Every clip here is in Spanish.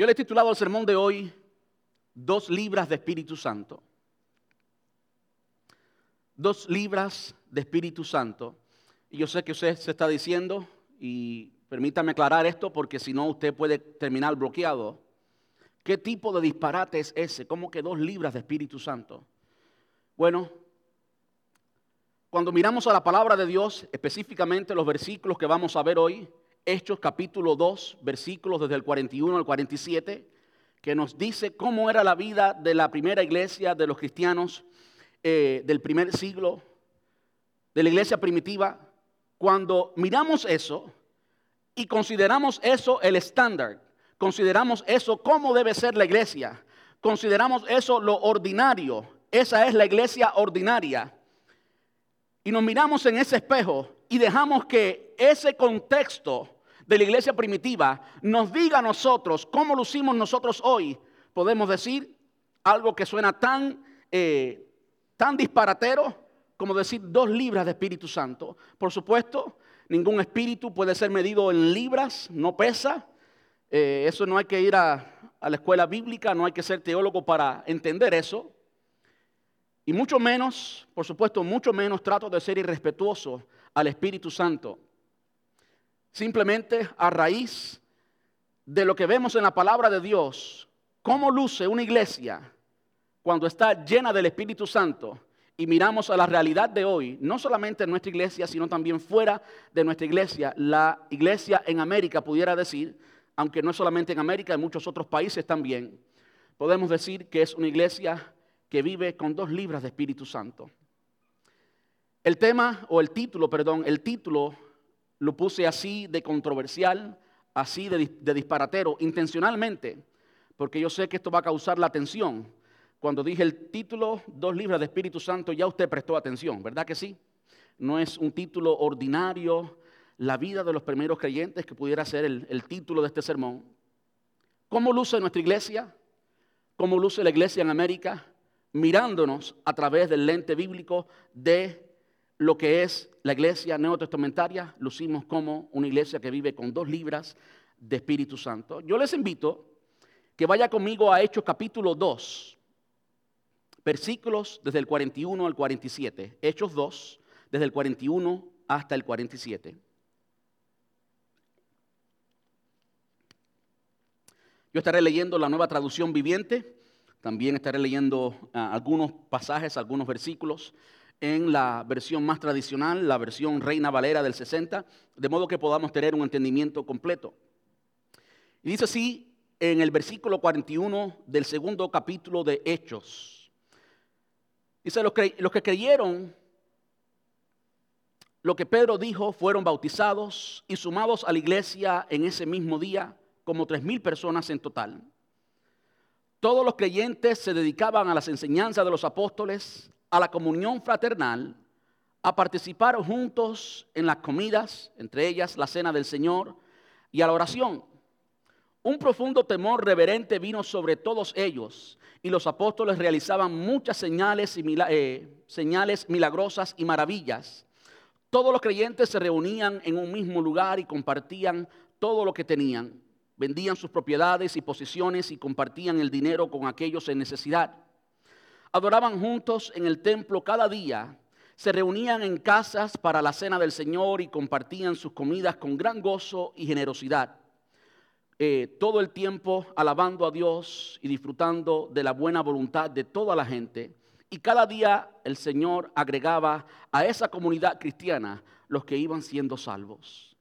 Yo le he titulado el sermón de hoy Dos libras de Espíritu Santo. Dos libras de Espíritu Santo. Y yo sé que usted se está diciendo, y permítame aclarar esto porque si no usted puede terminar bloqueado. ¿Qué tipo de disparate es ese? ¿Cómo que dos libras de Espíritu Santo? Bueno, cuando miramos a la palabra de Dios, específicamente los versículos que vamos a ver hoy, Hechos capítulo 2, versículos desde el 41 al 47, que nos dice cómo era la vida de la primera iglesia de los cristianos eh, del primer siglo, de la iglesia primitiva. Cuando miramos eso y consideramos eso el estándar, consideramos eso cómo debe ser la iglesia, consideramos eso lo ordinario, esa es la iglesia ordinaria. Y nos miramos en ese espejo y dejamos que ese contexto de la iglesia primitiva nos diga a nosotros cómo lucimos nosotros hoy, podemos decir algo que suena tan, eh, tan disparatero como decir dos libras de Espíritu Santo. Por supuesto, ningún espíritu puede ser medido en libras, no pesa. Eh, eso no hay que ir a, a la escuela bíblica, no hay que ser teólogo para entender eso. Y mucho menos, por supuesto, mucho menos trato de ser irrespetuoso al Espíritu Santo. Simplemente a raíz de lo que vemos en la palabra de Dios, cómo luce una iglesia cuando está llena del Espíritu Santo y miramos a la realidad de hoy, no solamente en nuestra iglesia, sino también fuera de nuestra iglesia, la iglesia en América pudiera decir, aunque no solamente en América, en muchos otros países también, podemos decir que es una iglesia que vive con dos libras de Espíritu Santo. El tema, o el título, perdón, el título lo puse así de controversial, así de, disparatero, intencionalmente, porque yo sé que esto va a causar la atención. Cuando dije el título, dos libras de Espíritu Santo, ya usted prestó atención, ¿verdad que sí? No es un título ordinario, la vida de los primeros creyentes, que pudiera ser el, el título de este sermón. ¿Cómo luce nuestra iglesia? ¿Cómo luce la iglesia en América? Mirándonos a través del lente bíblico de lo que es la iglesia neotestamentaria, lucimos como una iglesia que vive con dos libras de Espíritu Santo. Yo les invito que vaya conmigo a Hechos capítulo 2, versículos desde el 41 al 47. Hechos 2, desde el 41 hasta el 47. Yo estaré leyendo la nueva traducción viviente, también estaré leyendo ah, algunos pasajes, algunos versículos en la versión más tradicional, la versión Reina Valera del 60, de modo que podamos tener un entendimiento completo. Y dice así en el versículo 41 del segundo capítulo de Hechos. Dice, los que, los que creyeron lo que Pedro dijo fueron bautizados y sumados a la iglesia en ese mismo día como tres mil personas en total. Todos los creyentes se dedicaban a las enseñanzas de los apóstoles, a la comunión fraternal, a participar juntos en las comidas, entre ellas la cena del Señor, y a la oración. Un profundo temor reverente vino sobre todos ellos y los apóstoles realizaban muchas señales, y eh, señales milagrosas y maravillas. Todos los creyentes se reunían en un mismo lugar y compartían todo lo que tenían. Vendían sus propiedades y posiciones y compartían el dinero con aquellos en necesidad adoraban juntos en el templo cada día, se reunían en casas para la cena del Señor y compartían sus comidas con gran gozo y generosidad. Eh, todo el tiempo alabando a Dios y disfrutando de la buena voluntad de toda la gente. Y cada día el Señor agregaba a esa comunidad cristiana los que iban siendo salvos.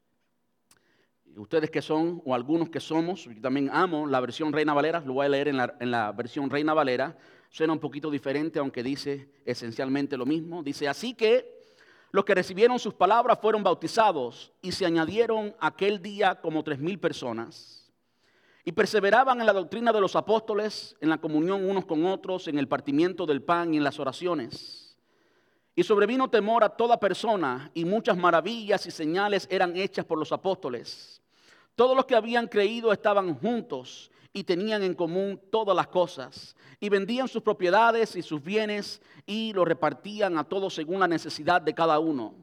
Ustedes que son, o algunos que somos, yo también amo la versión Reina Valera, lo voy a leer en la, en la versión Reina Valera, Suena un poquito diferente, aunque dice esencialmente lo mismo. Dice, así que los que recibieron sus palabras fueron bautizados y se añadieron aquel día como tres mil personas. Y perseveraban en la doctrina de los apóstoles, en la comunión unos con otros, en el partimiento del pan y en las oraciones. Y sobrevino temor a toda persona y muchas maravillas y señales eran hechas por los apóstoles. Todos los que habían creído estaban juntos y tenían en común todas las cosas. Y vendían sus propiedades y sus bienes y lo repartían a todos según la necesidad de cada uno.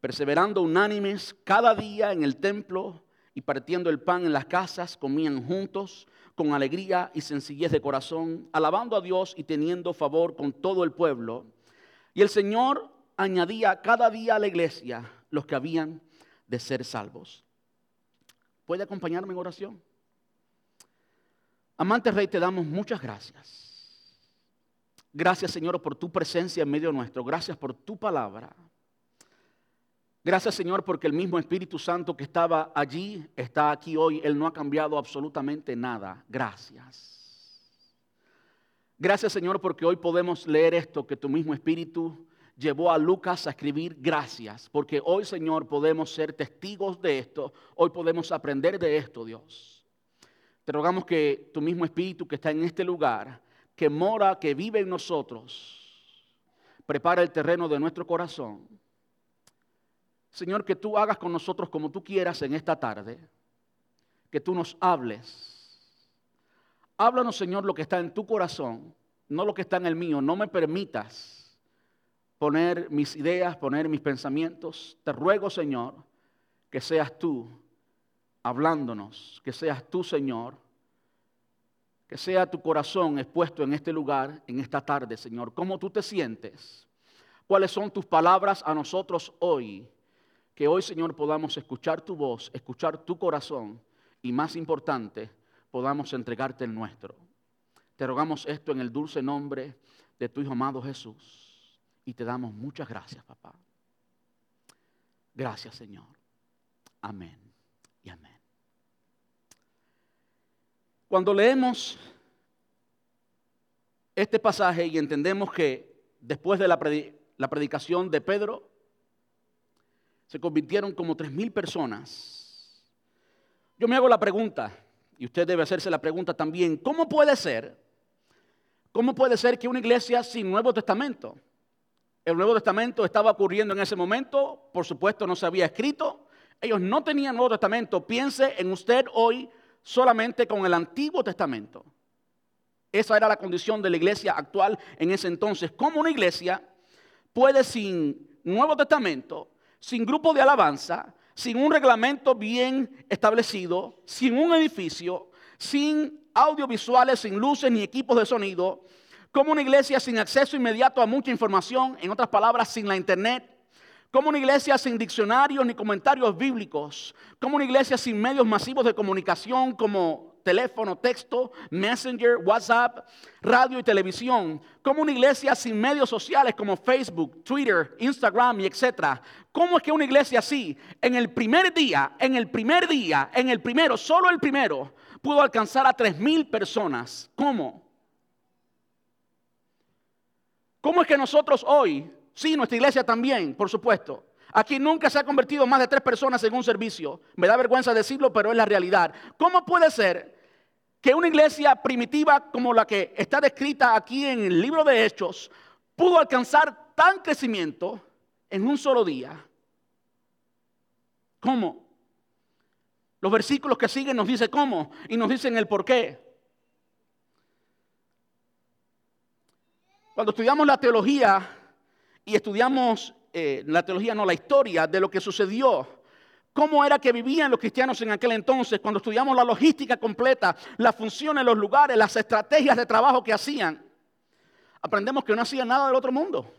Perseverando unánimes cada día en el templo y partiendo el pan en las casas, comían juntos con alegría y sencillez de corazón, alabando a Dios y teniendo favor con todo el pueblo. Y el Señor añadía cada día a la iglesia los que habían de ser salvos. ¿Puede acompañarme en oración? Amante Rey, te damos muchas gracias. Gracias, Señor, por tu presencia en medio nuestro. Gracias por tu palabra. Gracias Señor porque el mismo Espíritu Santo que estaba allí está aquí hoy. Él no ha cambiado absolutamente nada. Gracias. Gracias Señor porque hoy podemos leer esto que tu mismo Espíritu llevó a Lucas a escribir gracias. Porque hoy Señor podemos ser testigos de esto. Hoy podemos aprender de esto Dios. Te rogamos que tu mismo Espíritu que está en este lugar, que mora, que vive en nosotros, prepara el terreno de nuestro corazón Señor, que tú hagas con nosotros como tú quieras en esta tarde, que tú nos hables. Háblanos, Señor, lo que está en tu corazón, no lo que está en el mío. No me permitas poner mis ideas, poner mis pensamientos. Te ruego, Señor, que seas tú hablándonos, que seas tú, Señor, que sea tu corazón expuesto en este lugar, en esta tarde, Señor. ¿Cómo tú te sientes? ¿Cuáles son tus palabras a nosotros hoy? Que hoy, Señor, podamos escuchar tu voz, escuchar tu corazón y, más importante, podamos entregarte el nuestro. Te rogamos esto en el dulce nombre de tu Hijo amado Jesús y te damos muchas gracias, papá. Gracias, Señor. Amén y amén. Cuando leemos este pasaje y entendemos que después de la, predicación de Pedro, se convirtieron como tres mil personas. Yo me hago la pregunta, y usted debe hacerse la pregunta también, ¿cómo puede ser? ¿Cómo puede ser que una iglesia sin Nuevo Testamento? El Nuevo Testamento estaba ocurriendo en ese momento, por supuesto no se había escrito, ellos no tenían Nuevo Testamento. Piense en usted hoy solamente con el Antiguo Testamento. Esa era la condición de la iglesia actual en ese entonces. ¿Cómo una iglesia puede sin Nuevo Testamento sin grupo de alabanza, sin un reglamento bien establecido, sin un edificio, sin audiovisuales, sin luces ni equipos de sonido, como una iglesia sin acceso inmediato a mucha información, en otras palabras, sin la internet, como una iglesia sin diccionarios ni comentarios bíblicos, como una iglesia sin medios masivos de comunicación como teléfono, texto, messenger, WhatsApp, radio y televisión, como una iglesia sin medios sociales como Facebook, Twitter, Instagram y etcétera. ¿Cómo es que una iglesia así, en el primer día, en el primer día, en el primero, solo el primero, pudo alcanzar a tres mil personas? ¿Cómo? ¿Cómo es que nosotros hoy, sí, nuestra iglesia también, por supuesto, Aquí nunca se ha convertido más de tres personas en un servicio. Me da vergüenza decirlo, pero es la realidad. ¿Cómo puede ser que una iglesia primitiva como la que está descrita aquí en el libro de Hechos pudo alcanzar tan crecimiento en un solo día. ¿Cómo? Los versículos que siguen nos dicen cómo y nos dicen el por qué. Cuando estudiamos la teología y estudiamos eh, la teología, no la historia de lo que sucedió. Cómo era que vivían los cristianos en aquel entonces, cuando estudiamos la logística completa, las funciones, los lugares, las estrategias de trabajo que hacían, aprendemos que no hacían nada del otro mundo.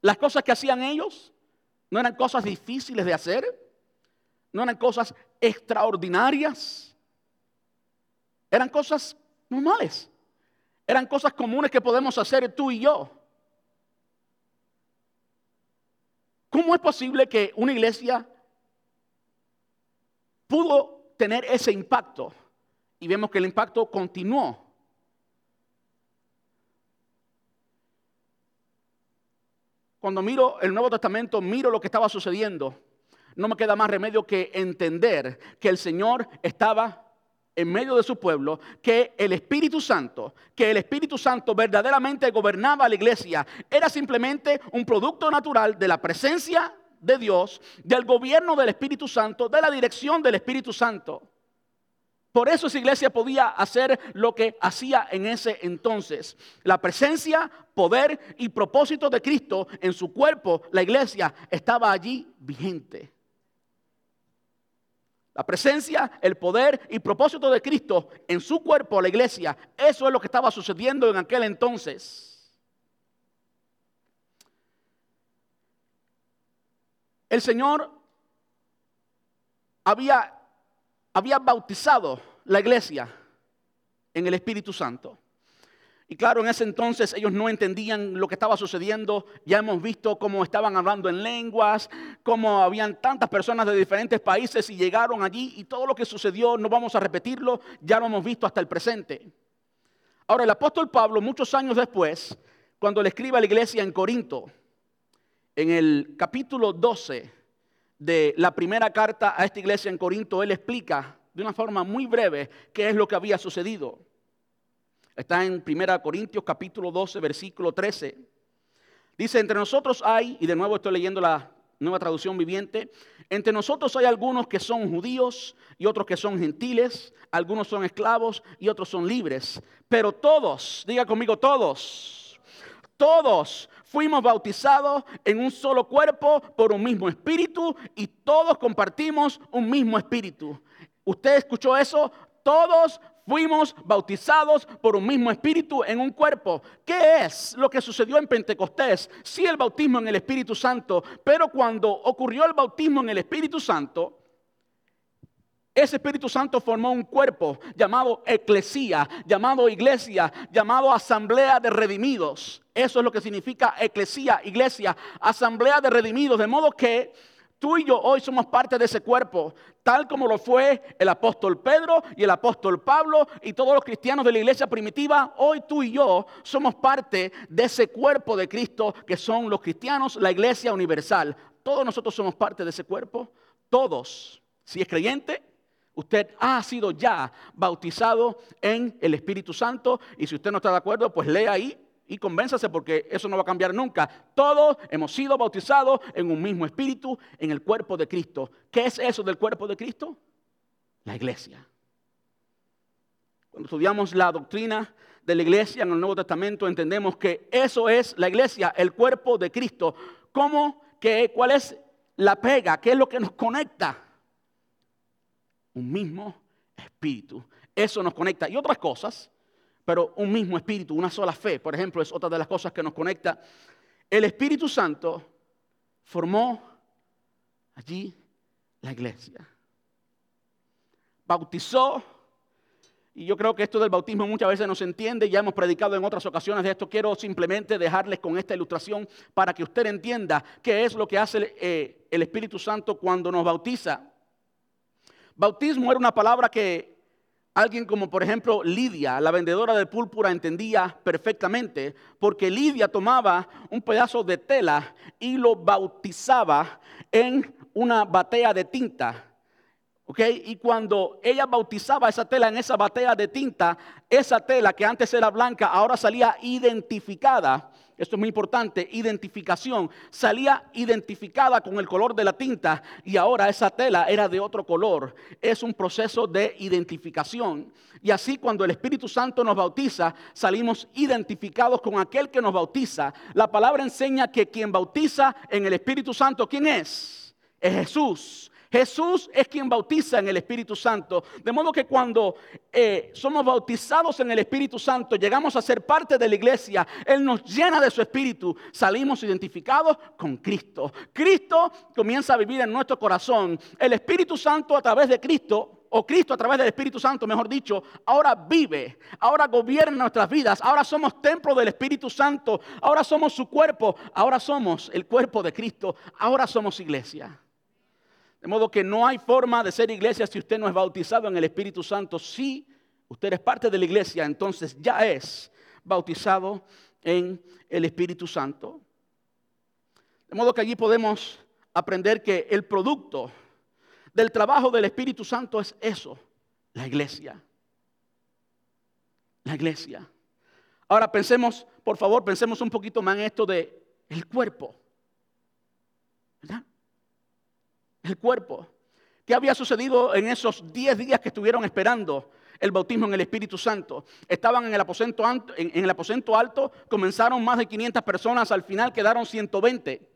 Las cosas que hacían ellos no eran cosas difíciles de hacer, no eran cosas extraordinarias, eran cosas normales, eran cosas comunes que podemos hacer tú y yo. ¿Cómo es posible que una iglesia pudo tener ese impacto? Y vemos que el impacto continuó. Cuando miro el Nuevo Testamento, miro lo que estaba sucediendo, no me queda más remedio que entender que el Señor estaba en medio de su pueblo, que el Espíritu Santo, que el Espíritu Santo verdaderamente gobernaba la iglesia, era simplemente un producto natural de la presencia de Dios, del gobierno del Espíritu Santo, de la dirección del Espíritu Santo. Por eso esa iglesia podía hacer lo que hacía en ese entonces. La presencia, poder y propósito de Cristo en su cuerpo, la iglesia, estaba allí vigente. La presencia, el poder y propósito de Cristo en su cuerpo, la iglesia. Eso es lo que estaba sucediendo en aquel entonces. El Señor había, había bautizado la iglesia en el Espíritu Santo. Y claro, en ese entonces ellos no entendían lo que estaba sucediendo. Ya hemos visto cómo estaban hablando en lenguas, cómo habían tantas personas de diferentes países y llegaron allí y todo lo que sucedió, no vamos a repetirlo, ya lo hemos visto hasta el presente. Ahora, el apóstol Pablo, muchos años después, cuando le escribe a la iglesia en Corinto, en el capítulo 12 de la primera carta a esta iglesia en Corinto, él explica de una forma muy breve qué es lo que había sucedido. Está en 1 Corintios capítulo 12, versículo 13. Dice, entre nosotros hay, y de nuevo estoy leyendo la nueva traducción viviente, entre nosotros hay algunos que son judíos y otros que son gentiles, algunos son esclavos y otros son libres, pero todos, diga conmigo todos, todos fuimos bautizados en un solo cuerpo por un mismo espíritu y todos compartimos un mismo espíritu. ¿Usted escuchó eso? Todos fuimos bautizados por un mismo espíritu en un cuerpo. ¿Qué es lo que sucedió en Pentecostés? Sí, el bautismo en el Espíritu Santo, pero cuando ocurrió el bautismo en el Espíritu Santo, ese Espíritu Santo formó un cuerpo llamado eclesía, llamado iglesia, llamado asamblea de redimidos. Eso es lo que significa eclesía, iglesia, asamblea de redimidos. De modo que Tú y yo hoy somos parte de ese cuerpo, tal como lo fue el apóstol Pedro y el apóstol Pablo y todos los cristianos de la iglesia primitiva. Hoy tú y yo somos parte de ese cuerpo de Cristo que son los cristianos, la iglesia universal. Todos nosotros somos parte de ese cuerpo, todos. Si es creyente, usted ha sido ya bautizado en el Espíritu Santo y si usted no está de acuerdo, pues lea ahí y convénzase porque eso no va a cambiar nunca. Todos hemos sido bautizados en un mismo espíritu, en el cuerpo de Cristo. ¿Qué es eso del cuerpo de Cristo? La iglesia. Cuando estudiamos la doctrina de la iglesia en el Nuevo Testamento, entendemos que eso es la iglesia, el cuerpo de Cristo. ¿Cómo? ¿Qué, ¿Cuál es la pega? ¿Qué es lo que nos conecta? Un mismo espíritu. Eso nos conecta. Y otras cosas pero un mismo espíritu, una sola fe, por ejemplo, es otra de las cosas que nos conecta. El Espíritu Santo formó allí la iglesia. Bautizó, y yo creo que esto del bautismo muchas veces no se entiende, ya hemos predicado en otras ocasiones de esto, quiero simplemente dejarles con esta ilustración para que usted entienda qué es lo que hace el, eh, el Espíritu Santo cuando nos bautiza. Bautismo era una palabra que Alguien como por ejemplo Lidia, la vendedora de púrpura, entendía perfectamente porque Lidia tomaba un pedazo de tela y lo bautizaba en una batea de tinta. Y cuando ella bautizaba esa tela en esa batea de tinta, esa tela que antes era blanca ahora salía identificada esto es muy importante, identificación. Salía identificada con el color de la tinta y ahora esa tela era de otro color. Es un proceso de identificación. Y así cuando el Espíritu Santo nos bautiza, salimos identificados con aquel que nos bautiza. La palabra enseña que quien bautiza en el Espíritu Santo, ¿quién es? Es Jesús. Jesús es quien bautiza en el Espíritu Santo. De modo que cuando eh, somos bautizados en el Espíritu Santo, llegamos a ser parte de la iglesia, Él nos llena de su Espíritu, salimos identificados con Cristo. Cristo comienza a vivir en nuestro corazón. El Espíritu Santo a través de Cristo o Cristo a través del Espíritu Santo, mejor dicho, ahora vive, ahora gobierna nuestras vidas, ahora somos templo del Espíritu Santo, ahora somos su cuerpo, ahora somos el cuerpo de Cristo, ahora somos iglesia. De modo que no hay forma de ser iglesia si usted no es bautizado en el Espíritu Santo. Si usted es parte de la iglesia, entonces ya es bautizado en el Espíritu Santo. De modo que allí podemos aprender que el producto del trabajo del Espíritu Santo es eso, la iglesia. La iglesia. Ahora pensemos, por favor, pensemos un poquito más en esto de el cuerpo. ¿Verdad? El cuerpo. ¿Qué había sucedido en esos 10 días que estuvieron esperando el bautismo en el Espíritu Santo? Estaban en el, aposento, alto, comenzaron más de 500 personas, al final quedaron 120.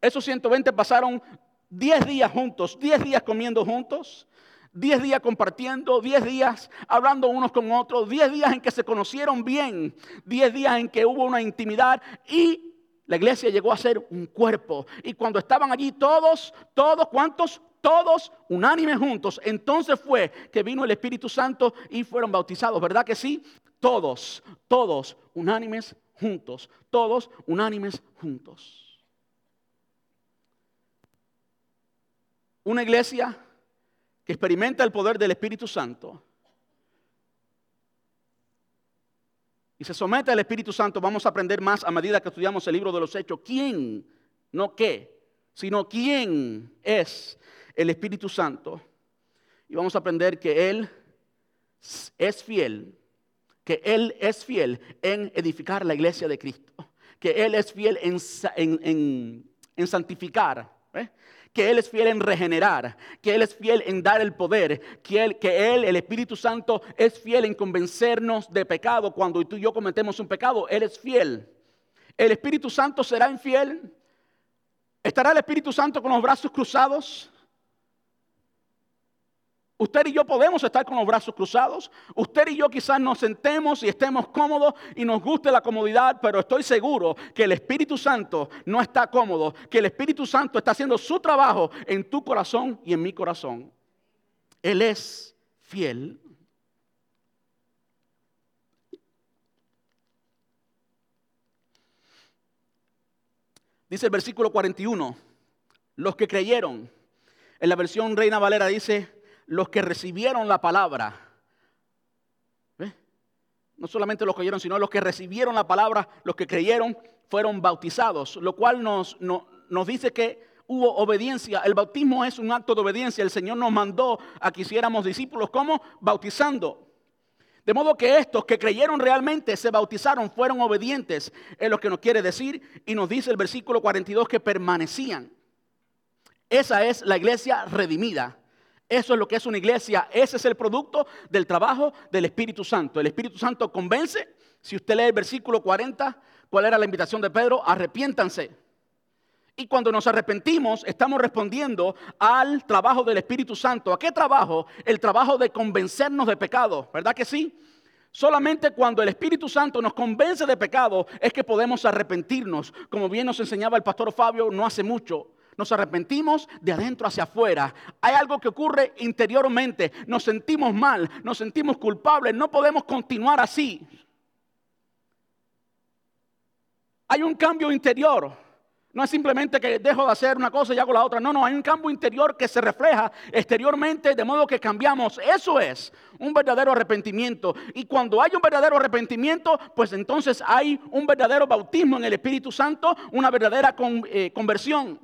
Esos 120 pasaron 10 días juntos, 10 días comiendo juntos, 10 días compartiendo, 10 días hablando unos con otros, 10 días en que se conocieron bien, 10 días en que hubo una intimidad y la iglesia llegó a ser un cuerpo. Y cuando estaban allí todos, todos, ¿cuántos? Todos unánimes juntos. Entonces fue que vino el Espíritu Santo y fueron bautizados, ¿verdad que sí? Todos, todos unánimes juntos. Todos unánimes juntos. Una iglesia que experimenta el poder del Espíritu Santo se somete al Espíritu Santo, vamos a aprender más a medida que estudiamos el libro de los Hechos. ¿Quién? No qué, sino quién es el Espíritu Santo. Y vamos a aprender que Él es fiel, que Él es fiel en edificar la iglesia de Cristo, que Él es fiel en, en santificar. ¿eh? Que Él es fiel en regenerar, que Él es fiel en dar el poder, que Él, que Él, el Espíritu Santo, es fiel en convencernos de pecado cuando tú y yo cometemos un pecado. Él es fiel. El Espíritu Santo será infiel. ¿Estará el Espíritu Santo con los brazos cruzados? Usted y yo podemos estar con los brazos cruzados. Usted y yo quizás nos sentemos y estemos cómodos y nos guste la comodidad, pero estoy seguro que el Espíritu Santo no está cómodo, que el Espíritu Santo está haciendo su trabajo en tu corazón y en mi corazón. Él es fiel. Dice el versículo 41, los que creyeron, en la versión Reina Valera dice, los que recibieron la palabra. No solamente los que oyeron, sino los que recibieron la palabra, los que creyeron, fueron bautizados, lo cual nos, nos dice que hubo obediencia. El bautismo es un acto de obediencia. El Señor nos mandó a que hiciéramos discípulos. ¿Cómo? Bautizando. De modo que estos que creyeron realmente se bautizaron, fueron obedientes, es lo que nos quiere decir. Y nos dice el versículo 42 que permanecían. Esa es la iglesia redimida. Eso es lo que es una iglesia. Ese es el producto del trabajo del Espíritu Santo. El Espíritu Santo convence. Si usted lee el versículo 40, ¿cuál era la invitación de Pedro? Arrepiéntanse. Y cuando nos arrepentimos, estamos respondiendo al trabajo del Espíritu Santo. ¿A qué trabajo? El trabajo de convencernos de pecado. ¿Verdad que sí? Solamente cuando el Espíritu Santo nos convence de pecado es que podemos arrepentirnos. Como bien nos enseñaba el pastor Fabio no hace mucho. Nos arrepentimos de adentro hacia afuera. Hay algo que ocurre interiormente. Nos sentimos mal, nos sentimos culpables. No podemos continuar así. Hay un cambio interior. No es simplemente que dejo de hacer una cosa y hago la otra. No, no, hay un cambio interior que se refleja exteriormente de modo que cambiamos. Eso es un verdadero arrepentimiento. Y cuando hay un verdadero arrepentimiento, pues entonces hay un verdadero bautismo en el Espíritu Santo, una verdadera eh, conversión.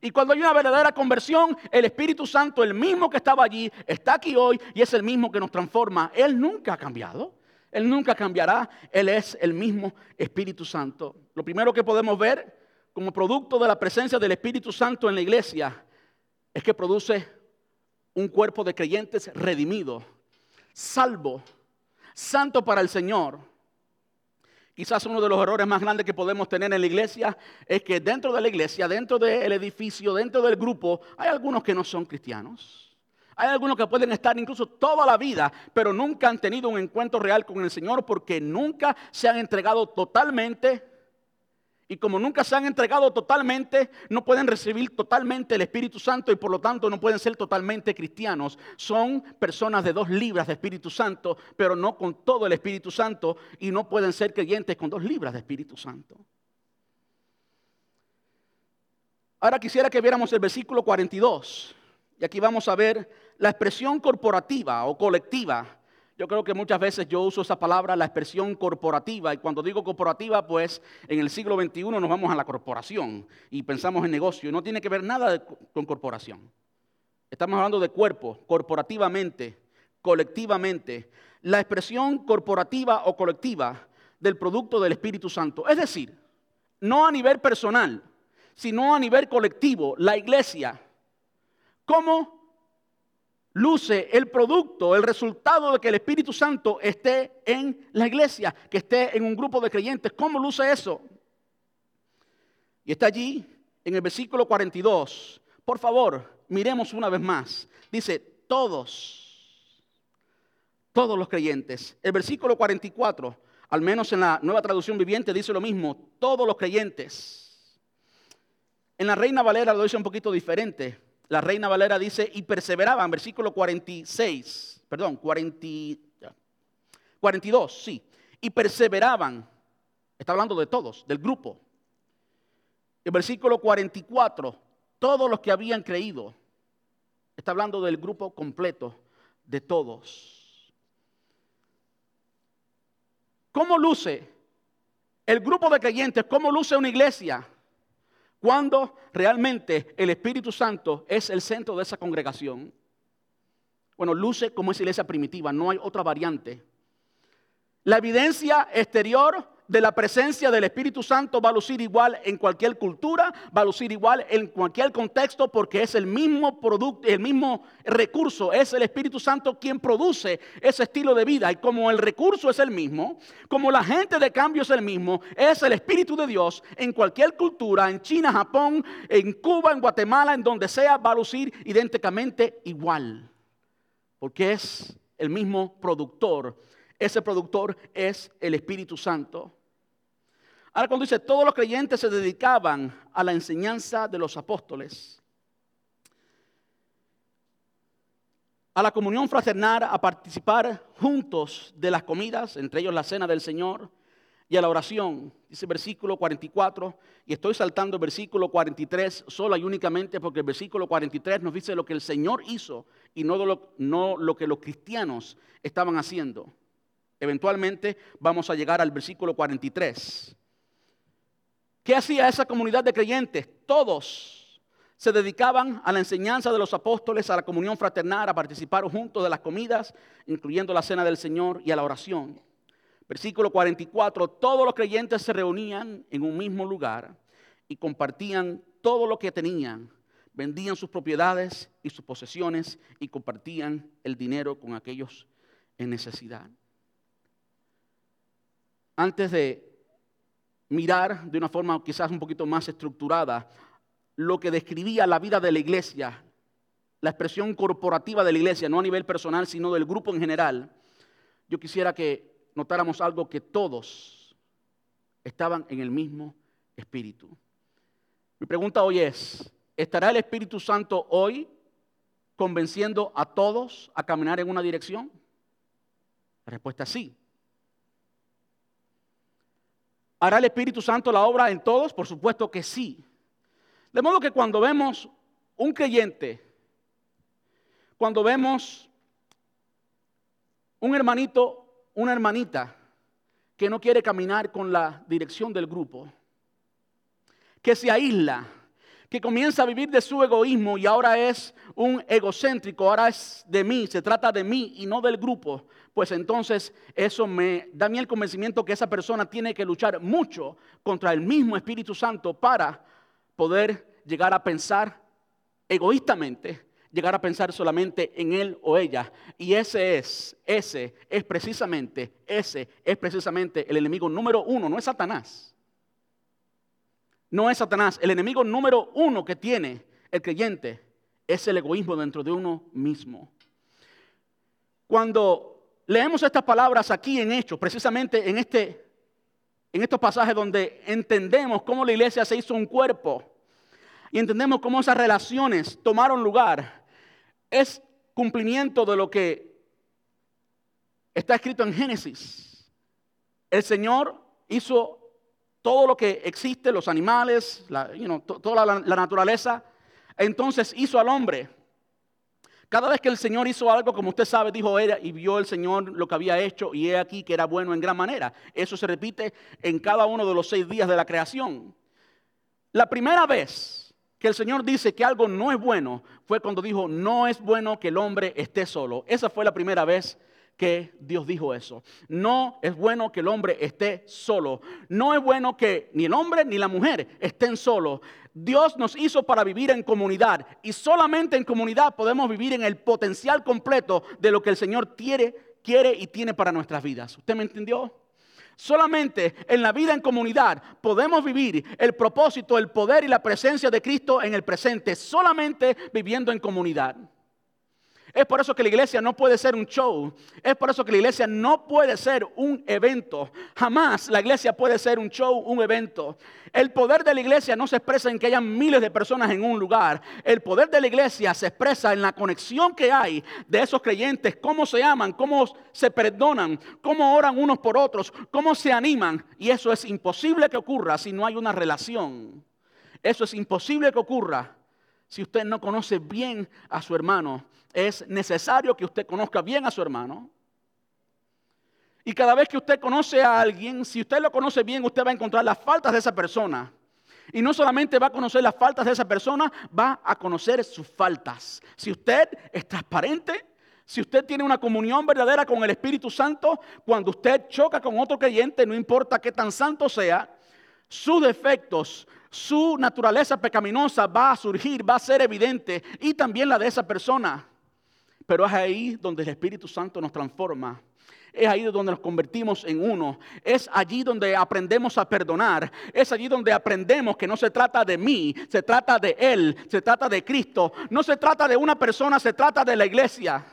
Y cuando hay una verdadera conversión, el Espíritu Santo, el mismo que estaba allí, está aquí hoy y es el mismo que nos transforma. Él nunca ha cambiado. Él nunca cambiará. Él es el mismo Espíritu Santo. Lo primero que podemos ver como producto de la presencia del Espíritu Santo en la iglesia es que produce un cuerpo de creyentes redimido, salvo, santo para el Señor Quizás uno de los errores más grandes que podemos tener en la iglesia es que dentro de la iglesia, dentro del edificio, dentro del grupo, hay algunos que no son cristianos. Hay algunos que pueden estar incluso toda la vida, pero nunca han tenido un encuentro real con el Señor porque nunca se han entregado totalmente y como nunca se han entregado totalmente, no pueden recibir totalmente el Espíritu Santo y por lo tanto no pueden ser totalmente cristianos. Son personas de dos libras de Espíritu Santo, pero no con todo el Espíritu Santo y no pueden ser creyentes con dos libras de Espíritu Santo. Ahora quisiera que viéramos el versículo 42 y aquí vamos a ver la expresión corporativa o colectiva yo creo que muchas veces yo uso esa palabra, la expresión corporativa, y cuando digo corporativa, pues en el siglo XXI nos vamos a la corporación y pensamos en negocio, y no tiene que ver nada con corporación. Estamos hablando de cuerpo, corporativamente, colectivamente. La expresión corporativa o colectiva del producto del Espíritu Santo. Es decir, no a nivel personal, sino a nivel colectivo, la iglesia. ¿Cómo luce el producto, el resultado de que el Espíritu Santo esté en la iglesia, que esté en un grupo de creyentes. ¿Cómo luce eso? Y está allí en el versículo 42. Por favor, miremos una vez más. Dice, todos, todos los creyentes. El versículo 44, al menos en la nueva traducción viviente, dice lo mismo, todos los creyentes. En la Reina Valera lo dice un poquito diferente. La Reina Valera dice, y perseveraban, versículo 46, perdón, 42, sí, y perseveraban. Está hablando de todos, del grupo. El versículo 44, todos los que habían creído. Está hablando del grupo completo de todos. ¿Cómo luce el grupo de creyentes? ¿Cómo luce una iglesia? Cuando realmente el Espíritu Santo es el centro de esa congregación. Bueno, luce como esa iglesia primitiva, no hay otra variante. La evidencia exterior de la presencia del Espíritu Santo va a lucir igual en cualquier cultura, va a lucir igual en cualquier contexto porque es el mismo producto, el mismo recurso, es el Espíritu Santo quien produce ese estilo de vida. Y como el recurso es el mismo, como la gente de cambio es el mismo, es el Espíritu de Dios en cualquier cultura, en China, Japón, en Cuba, en Guatemala, en donde sea, va a lucir idénticamente igual, porque es el mismo productor ese productor es el Espíritu Santo. Ahora cuando dice, todos los creyentes se dedicaban a la enseñanza de los apóstoles, a la comunión fraternal, a participar juntos de las comidas, entre ellos la cena del Señor, y a la oración. Dice versículo 44, y estoy saltando el versículo 43 sola y únicamente porque el versículo 43 nos dice lo que el Señor hizo y no lo, no lo que los cristianos estaban haciendo. Eventualmente vamos a llegar al versículo 43. ¿Qué hacía esa comunidad de creyentes? Todos se dedicaban a la enseñanza de los apóstoles, a la comunión fraternal, a participar juntos de las comidas, incluyendo la cena del Señor y a la oración. Versículo 44, todos los creyentes se reunían en un mismo lugar y compartían todo lo que tenían, vendían sus propiedades y sus posesiones y compartían el dinero con aquellos en necesidad antes de mirar de una forma quizás un poquito más estructurada lo que describía la vida de la iglesia, la expresión corporativa de la iglesia, no a nivel personal, sino del grupo en general, yo quisiera que notáramos algo que todos estaban en el mismo espíritu. Mi pregunta hoy es, ¿estará el Espíritu Santo hoy convenciendo a todos a caminar en una dirección? La respuesta es sí. ¿Hará el Espíritu Santo la obra en todos? Por supuesto que sí. De modo que cuando vemos un creyente, cuando vemos un hermanito, una hermanita que no quiere caminar con la dirección del grupo, que se aísla, que comienza a vivir de su egoísmo y ahora es un egocéntrico, ahora es de mí, se trata de mí y no del grupo, pues entonces eso me da a el convencimiento que esa persona tiene que luchar mucho contra el mismo Espíritu Santo para poder llegar a pensar egoístamente, llegar a pensar solamente en él o ella. Y ese es, ese es precisamente, ese es precisamente el enemigo número uno, no es Satanás. No es Satanás. El enemigo número uno que tiene el creyente es el egoísmo dentro de uno mismo. Cuando leemos estas palabras aquí en Hechos, precisamente en, este, en estos pasajes donde entendemos cómo la iglesia se hizo un cuerpo y entendemos cómo esas relaciones tomaron lugar, es cumplimiento de lo que está escrito en Génesis. El Señor hizo todo lo que existe, los animales, toda la naturaleza, entonces hizo al hombre. Cada vez que el Señor hizo algo, como usted sabe, dijo ella y vio el Señor lo que había hecho y he aquí que era bueno en gran manera. Eso se repite en cada uno de los seis días de la creación. La primera vez que el Señor dice que algo no es bueno fue cuando dijo, no es bueno que el hombre esté solo. Esa fue la primera vez que Dios dijo eso. No es bueno que el hombre esté solo. No es bueno que ni el hombre ni la mujer estén solos. Dios nos hizo para vivir en comunidad y solamente en comunidad podemos vivir en el potencial completo de lo que el Señor quiere, quiere y tiene para nuestras vidas. ¿Usted me entendió? Solamente en la vida en comunidad podemos vivir el propósito, el poder y la presencia de Cristo en el presente, solamente viviendo en comunidad. Es por eso que la iglesia no puede ser un show. Es por eso que la iglesia no puede ser un evento. Jamás la iglesia puede ser un show, un evento. El poder de la iglesia no se expresa en que hayan miles de personas en un lugar. El poder de la iglesia se expresa en la conexión que hay de esos creyentes, cómo se aman, cómo se perdonan, cómo oran unos por otros, cómo se animan. Y eso es imposible que ocurra si no hay una relación. Eso es imposible que ocurra si usted no conoce bien a su hermano es necesario que usted conozca bien a su hermano. Y cada vez que usted conoce a alguien, si usted lo conoce bien, usted va a encontrar las faltas de esa persona. Y no solamente va a conocer las faltas de esa persona, va a conocer sus faltas. Si usted es transparente, si usted tiene una comunión verdadera con el Espíritu Santo, cuando usted choca con otro creyente, no importa qué tan santo sea, sus defectos, su naturaleza pecaminosa va a surgir, va a ser evidente, y también la de esa persona. Pero es ahí donde el Espíritu Santo nos transforma. Es ahí donde nos convertimos en uno. Es allí donde aprendemos a perdonar. Es allí donde aprendemos que no se trata de mí, se trata de Él, se trata de Cristo. No se trata de una persona, se trata de la iglesia.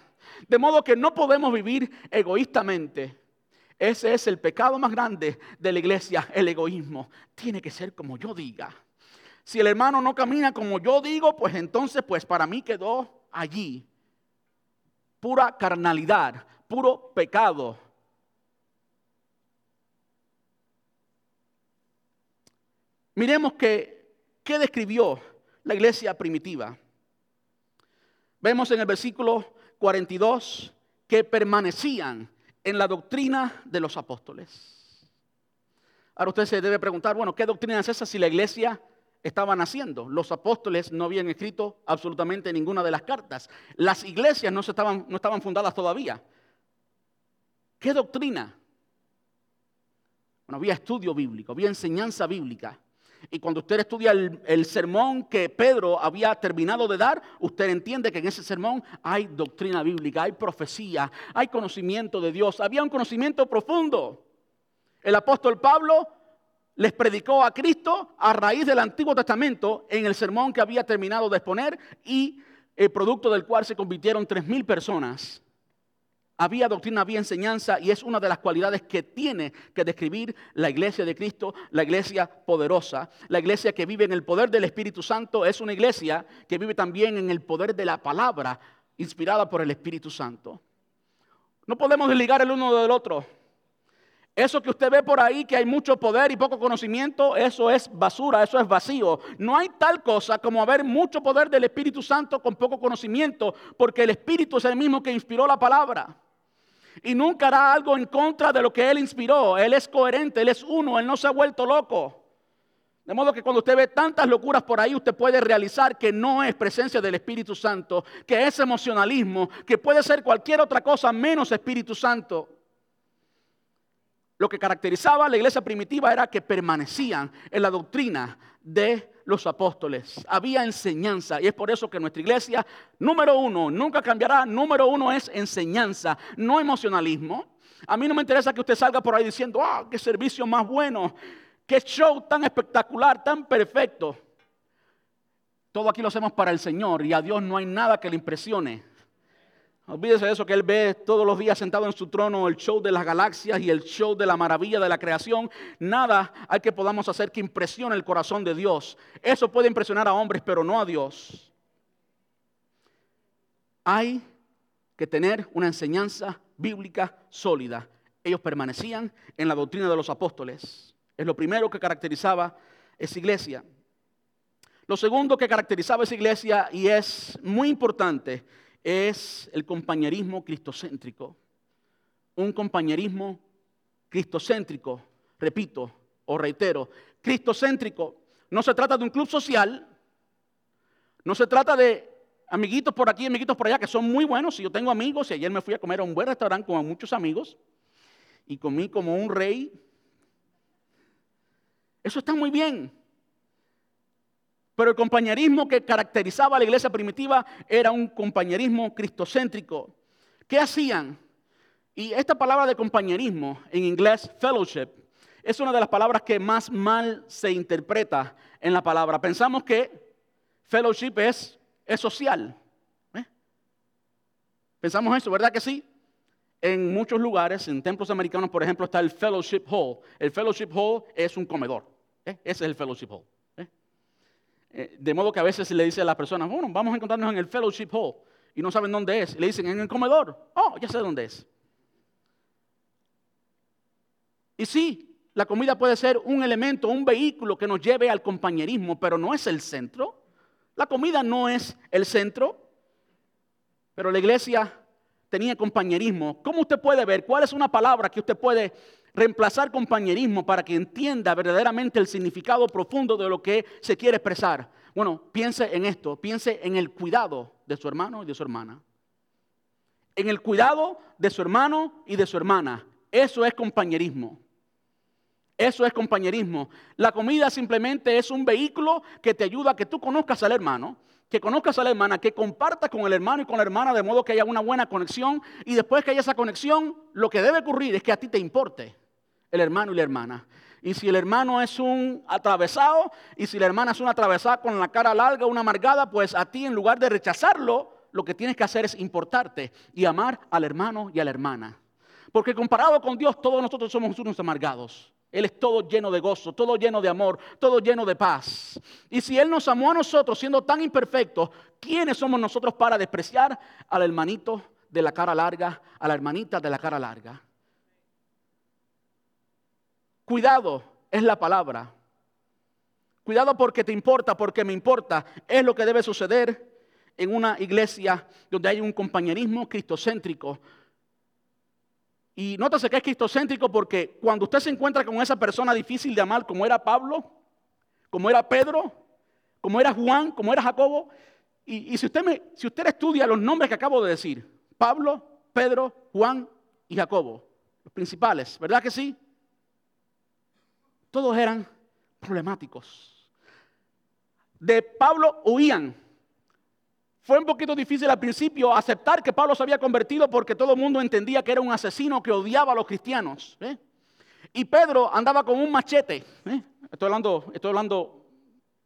De modo que no podemos vivir egoístamente. Ese es el pecado más grande de la iglesia, el egoísmo. Tiene que ser como yo diga. Si el hermano no camina como yo digo, pues entonces, pues para mí quedó allí pura carnalidad, puro pecado. Miremos que, qué describió la iglesia primitiva. Vemos en el versículo 42 que permanecían en la doctrina de los apóstoles. Ahora usted se debe preguntar, bueno, ¿qué doctrina es esa si la iglesia estaban haciendo. Los apóstoles no habían escrito absolutamente ninguna de las cartas. Las iglesias no, estaban, fundadas todavía. ¿Qué doctrina? Bueno, había estudio bíblico, había enseñanza bíblica. Y cuando usted estudia el, sermón que Pedro había terminado de dar, usted entiende que en ese sermón hay doctrina bíblica, hay profecía, hay conocimiento de Dios, había un conocimiento profundo. El apóstol Pablo les predicó a Cristo a raíz del Antiguo Testamento en el sermón que había terminado de exponer y el producto del cual se convirtieron tres mil personas. Había doctrina, había enseñanza y es una de las cualidades que tiene que describir la iglesia de Cristo, la iglesia poderosa, la iglesia que vive en el poder del Espíritu Santo, es una iglesia que vive también en el poder de la palabra inspirada por el Espíritu Santo. No podemos desligar el uno del otro. Eso que usted ve por ahí, que hay mucho poder y poco conocimiento, eso es basura, eso es vacío. No hay tal cosa como haber mucho poder del Espíritu Santo con poco conocimiento, porque el Espíritu es el mismo que inspiró la palabra. Y nunca hará algo en contra de lo que Él inspiró. Él es coherente, Él es uno, Él no se ha vuelto loco. De modo que cuando usted ve tantas locuras por ahí, usted puede realizar que no es presencia del Espíritu Santo, que es emocionalismo, que puede ser cualquier otra cosa menos Espíritu Santo. Lo que caracterizaba a la iglesia primitiva era que permanecían en la doctrina de los apóstoles. Había enseñanza y es por eso que nuestra iglesia, número uno, nunca cambiará. Número uno es enseñanza, no emocionalismo. A mí no me interesa que usted salga por ahí diciendo, ah, qué servicio más bueno, qué show tan espectacular, tan perfecto. Todo aquí lo hacemos para el Señor y a Dios no hay nada que le impresione. Olvídese de eso que Él ve todos los días sentado en su trono, el show de las galaxias y el show de la maravilla de la creación. Nada hay que podamos hacer que impresione el corazón de Dios. Eso puede impresionar a hombres, pero no a Dios. Hay que tener una enseñanza bíblica sólida. Ellos permanecían en la doctrina de los apóstoles. Es lo primero que caracterizaba esa iglesia. Lo segundo que caracterizaba esa iglesia y es muy importante es el compañerismo cristocéntrico. Un compañerismo cristocéntrico, repito o reitero, cristocéntrico. No se trata de un club social, no se trata de amiguitos por aquí, amiguitos por allá, que son muy buenos. Si yo tengo amigos, y ayer me fui a comer a un buen restaurante con muchos amigos, y comí como un rey. Eso está muy bien. Pero el compañerismo que caracterizaba a la iglesia primitiva era un compañerismo cristocéntrico. ¿Qué hacían? Y esta palabra de compañerismo, en inglés fellowship, es una de las palabras que más mal se interpreta en la palabra. Pensamos que fellowship es, es social. ¿eh? Pensamos eso, ¿verdad que sí? En muchos lugares, en templos americanos, por ejemplo, está el fellowship hall. El fellowship hall es un comedor. ¿eh? Ese es el fellowship hall. ¿Eh? de modo que a veces le dice a las personas, bueno, vamos a encontrarnos en el fellowship hall. Y no saben dónde es. le dicen, en el comedor. Oh, ya sé dónde es. Y sí, la comida puede ser un elemento, un vehículo que nos lleve al compañerismo, pero no es el centro. La comida no es el centro, pero la iglesia tenía compañerismo. ¿Cómo usted puede ver cuál es una palabra que usted puede reemplazar compañerismo para que entienda verdaderamente el significado profundo de lo que se quiere expresar? Bueno, piense en esto, piense en el cuidado de su hermano y de su hermana. En el cuidado de su hermano y de su hermana. Eso es compañerismo. Eso es compañerismo. La comida simplemente es un vehículo que te ayuda a que tú conozcas al hermano, que conozcas a la hermana, que compartas con el hermano y con la hermana de modo que haya una buena conexión y después que haya esa conexión, lo que debe ocurrir es que a ti te importe el hermano y la hermana. Y si el hermano es un atravesado y si la hermana es una atravesada con la cara larga, una amargada, pues a ti en lugar de rechazarlo, lo que tienes que hacer es importarte y amar al hermano y a la hermana. Porque comparado con Dios, todos nosotros somos unos amargados. Él es todo lleno de gozo, todo lleno de amor, todo lleno de paz. Y si Él nos amó a nosotros siendo tan imperfectos, ¿quiénes somos nosotros para despreciar al hermanito de la cara larga, a la hermanita de la cara larga? Cuidado es la palabra. Cuidado porque te importa, porque me importa. Es lo que debe suceder en una iglesia donde hay un compañerismo cristocéntrico, y nótese que es cristocéntrico porque cuando usted se encuentra con esa persona difícil de amar, como era Pablo, como era Pedro, como era Juan, como era Jacobo, y, si, usted si usted estudia los nombres que acabo de decir, Pablo, Pedro, Juan y Jacobo, los principales, ¿verdad que sí? Todos eran problemáticos. De Pablo huían, fue un poquito difícil al principio aceptar que Pablo se había convertido porque todo el mundo entendía que era un asesino que odiaba a los cristianos. ¿eh? Y Pedro andaba con un machete, ¿eh? estoy, hablando, estoy hablando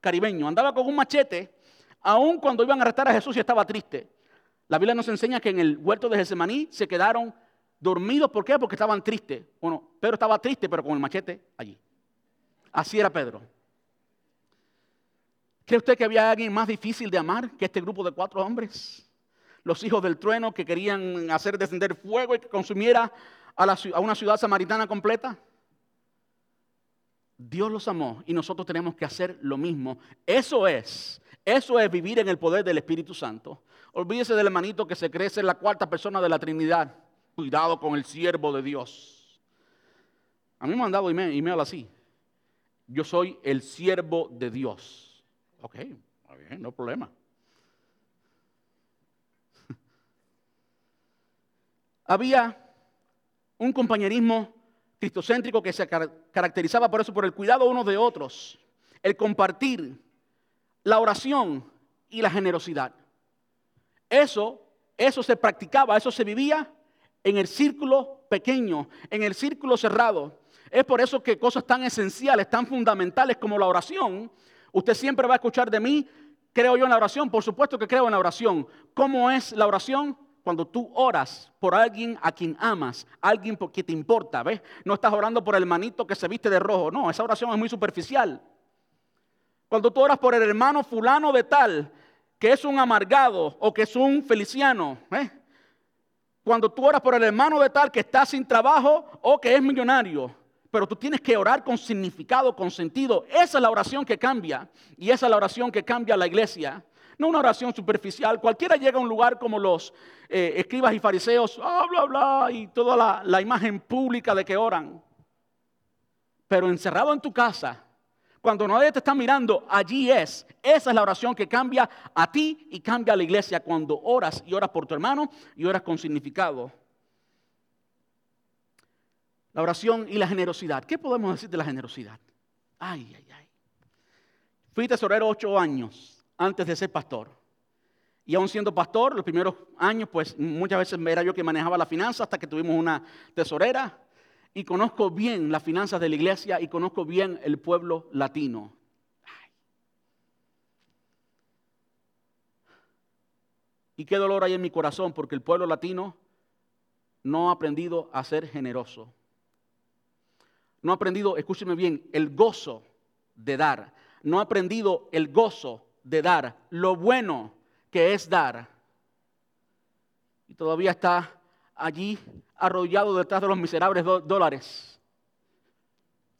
caribeño, andaba con un machete aun cuando iban a arrestar a Jesús y estaba triste. La Biblia nos enseña que en el huerto de Getsemaní se quedaron dormidos. ¿Por qué? Porque estaban tristes. Bueno, Pedro estaba triste, pero con el machete allí. Así era Pedro. ¿Cree usted que había alguien más difícil de amar que este grupo de cuatro hombres? Los hijos del trueno que querían hacer descender fuego y que consumiera a, una ciudad samaritana completa. Dios los amó y nosotros tenemos que hacer lo mismo. Eso es, eso es vivir en el poder del Espíritu Santo. Olvídese del hermanito que se cree ser la cuarta persona de la Trinidad. Cuidado con el siervo de Dios. A mí me han dado email, email así. Yo soy el siervo de Dios. Ok, bien, no problema. Había un compañerismo cristocéntrico que se caracterizaba por eso, por el cuidado unos de otros, el compartir, la oración y la generosidad. Eso, eso se practicaba, eso se vivía en el círculo pequeño, en el círculo cerrado. Es por eso que cosas tan esenciales, tan fundamentales como la oración, Usted siempre va a escuchar de mí, creo yo en la oración, por supuesto que creo en la oración. ¿Cómo es la oración? Cuando tú oras por alguien a quien amas, alguien que te importa, ¿ves? No estás orando por el hermanito que se viste de rojo, no, esa oración es muy superficial. Cuando tú oras por el hermano fulano de tal, que es un amargado o que es un feliciano, ¿ves? Cuando tú oras por el hermano de tal que está sin trabajo o que es millonario, pero tú tienes que orar con significado, con sentido. Esa es la oración que cambia y esa es la oración que cambia la iglesia. No una oración superficial. Cualquiera llega a un lugar como los eh, escribas y fariseos, ah, bla, bla, y toda la imagen pública de que oran. Pero encerrado en tu casa, cuando nadie te está mirando, allí es. Esa es la oración que cambia a ti y cambia a la iglesia cuando oras y oras por tu hermano y oras con significado la oración y la generosidad. ¿Qué podemos decir de la generosidad? Ay, ay, ay. Fui tesorero ocho años antes de ser pastor. Y aún siendo pastor, los primeros años, pues muchas veces era yo que manejaba la finanza hasta que tuvimos una tesorera. Y conozco bien las finanzas de la iglesia y conozco bien el pueblo latino. Y qué dolor hay en mi corazón porque el pueblo latino no ha aprendido a ser generoso. No ha aprendido, escúcheme bien, el gozo de dar. No ha aprendido el gozo de dar. Lo bueno que es dar. Y todavía está allí arrollado detrás de los miserables dólares,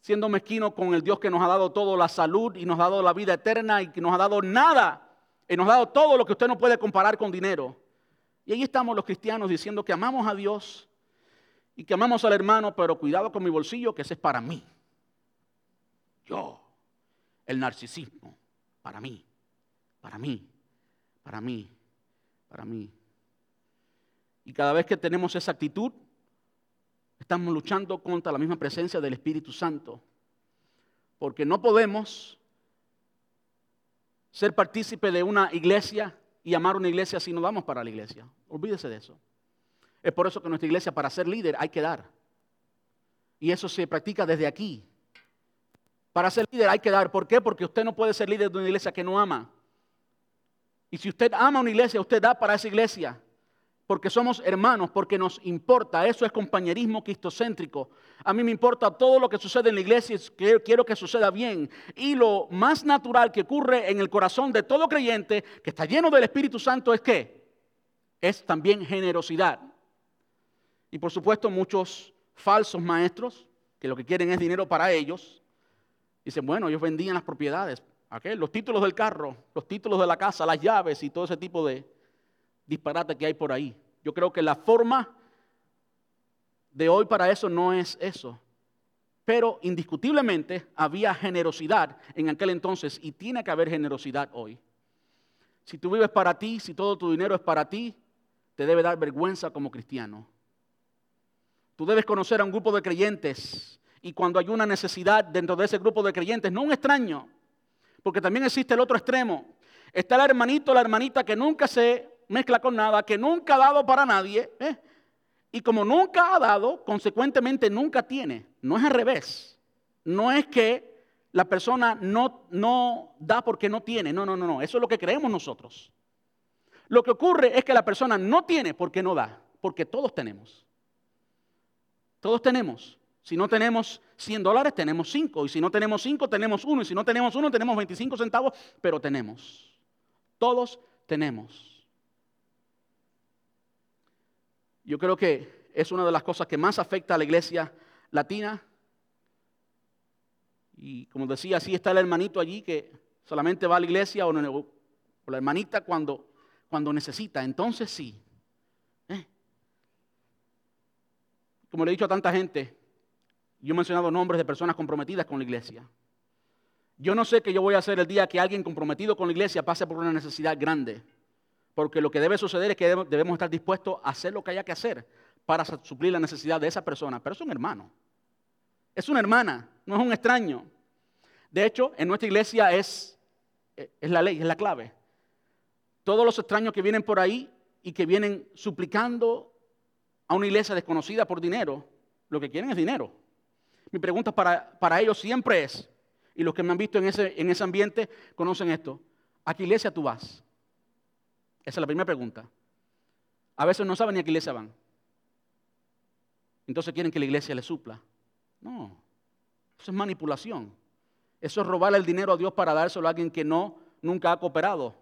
siendo mezquino con el Dios que nos ha dado todo, la salud y nos ha dado la vida eterna y que nos ha dado nada, y nos ha dado todo lo que usted no puede comparar con dinero. Y ahí estamos los cristianos diciendo que amamos a Dios y que amamos al hermano, pero cuidado con mi bolsillo, que ese es para mí. Yo, el narcisismo, para mí, para mí para mí, para mí. Y cada vez que tenemos esa actitud, estamos luchando contra la misma presencia del Espíritu Santo. Porque no podemos ser partícipe de una iglesia y amar una iglesia si no vamos para la iglesia. Olvídese de eso. Es por eso que nuestra iglesia, para ser líder, hay que dar. Y eso se practica desde aquí. Para ser líder hay que dar. ¿Por qué? Porque usted no puede ser líder de una iglesia que no ama. Y si usted ama una iglesia, usted da para esa iglesia. Porque somos hermanos, porque nos importa. Eso es compañerismo cristocéntrico. A mí me importa todo lo que sucede en la iglesia y quiero que suceda bien. Y lo más natural que ocurre en el corazón de todo creyente que está lleno del Espíritu Santo es que es también generosidad. Y por supuesto muchos falsos maestros que lo que quieren es dinero para ellos. Dicen, bueno, ellos vendían las propiedades. Los títulos del carro, los títulos de la casa, las llaves y todo ese tipo de disparate que hay por ahí. Yo creo que la forma de hoy para eso no es eso. Pero indiscutiblemente había generosidad en aquel entonces y tiene que haber generosidad hoy. Si tú vives para ti, si todo tu dinero es para ti, te debe dar vergüenza como cristiano. Tú debes conocer a un grupo de creyentes y cuando hay una necesidad dentro de ese grupo de creyentes, no un extraño, porque también existe el otro extremo. Está el hermanito, la hermanita que nunca se mezcla con nada, que nunca ha dado para nadie. ¿eh? Y como nunca ha dado, consecuentemente nunca tiene. No es al revés. No es que la persona no, no da porque no tiene. No, no, no, no. Eso es lo que creemos nosotros. Lo que ocurre es que la persona no tiene porque no da. Porque todos tenemos. Todos tenemos. Si no tenemos 100 dólares, tenemos 5. Y si no tenemos 5, tenemos 1. Y si no tenemos 1, tenemos 25 centavos, pero tenemos. Todos tenemos. Yo creo que es una de las cosas que más afecta a la iglesia latina. Y como decía, así está el hermanito allí que solamente va a la iglesia o, la hermanita cuando, cuando necesita. Entonces sí. ¿eh? Como le he dicho a tanta gente, yo he mencionado nombres de personas comprometidas con la iglesia. Yo no sé qué yo voy a hacer el día que alguien comprometido con la iglesia pase por una necesidad grande. Porque lo que debe suceder es que debemos estar dispuestos a hacer lo que haya que hacer para suplir la necesidad de esa persona. Pero es un hermano. Es una hermana, no es un extraño. De hecho, en nuestra iglesia es, es la ley, es la clave. Todos los extraños que vienen por ahí y que vienen suplicando a una iglesia desconocida por dinero, lo que quieren es dinero. Mi pregunta para, ellos siempre es, y los que me han visto en ese, en ese ambiente conocen esto, ¿a qué iglesia tú vas? Esa es la primera pregunta. A veces no saben ni a qué iglesia van. Entonces quieren que la iglesia les supla. No, eso es manipulación. Eso es robarle el dinero a Dios para dárselo a alguien que no, nunca ha cooperado.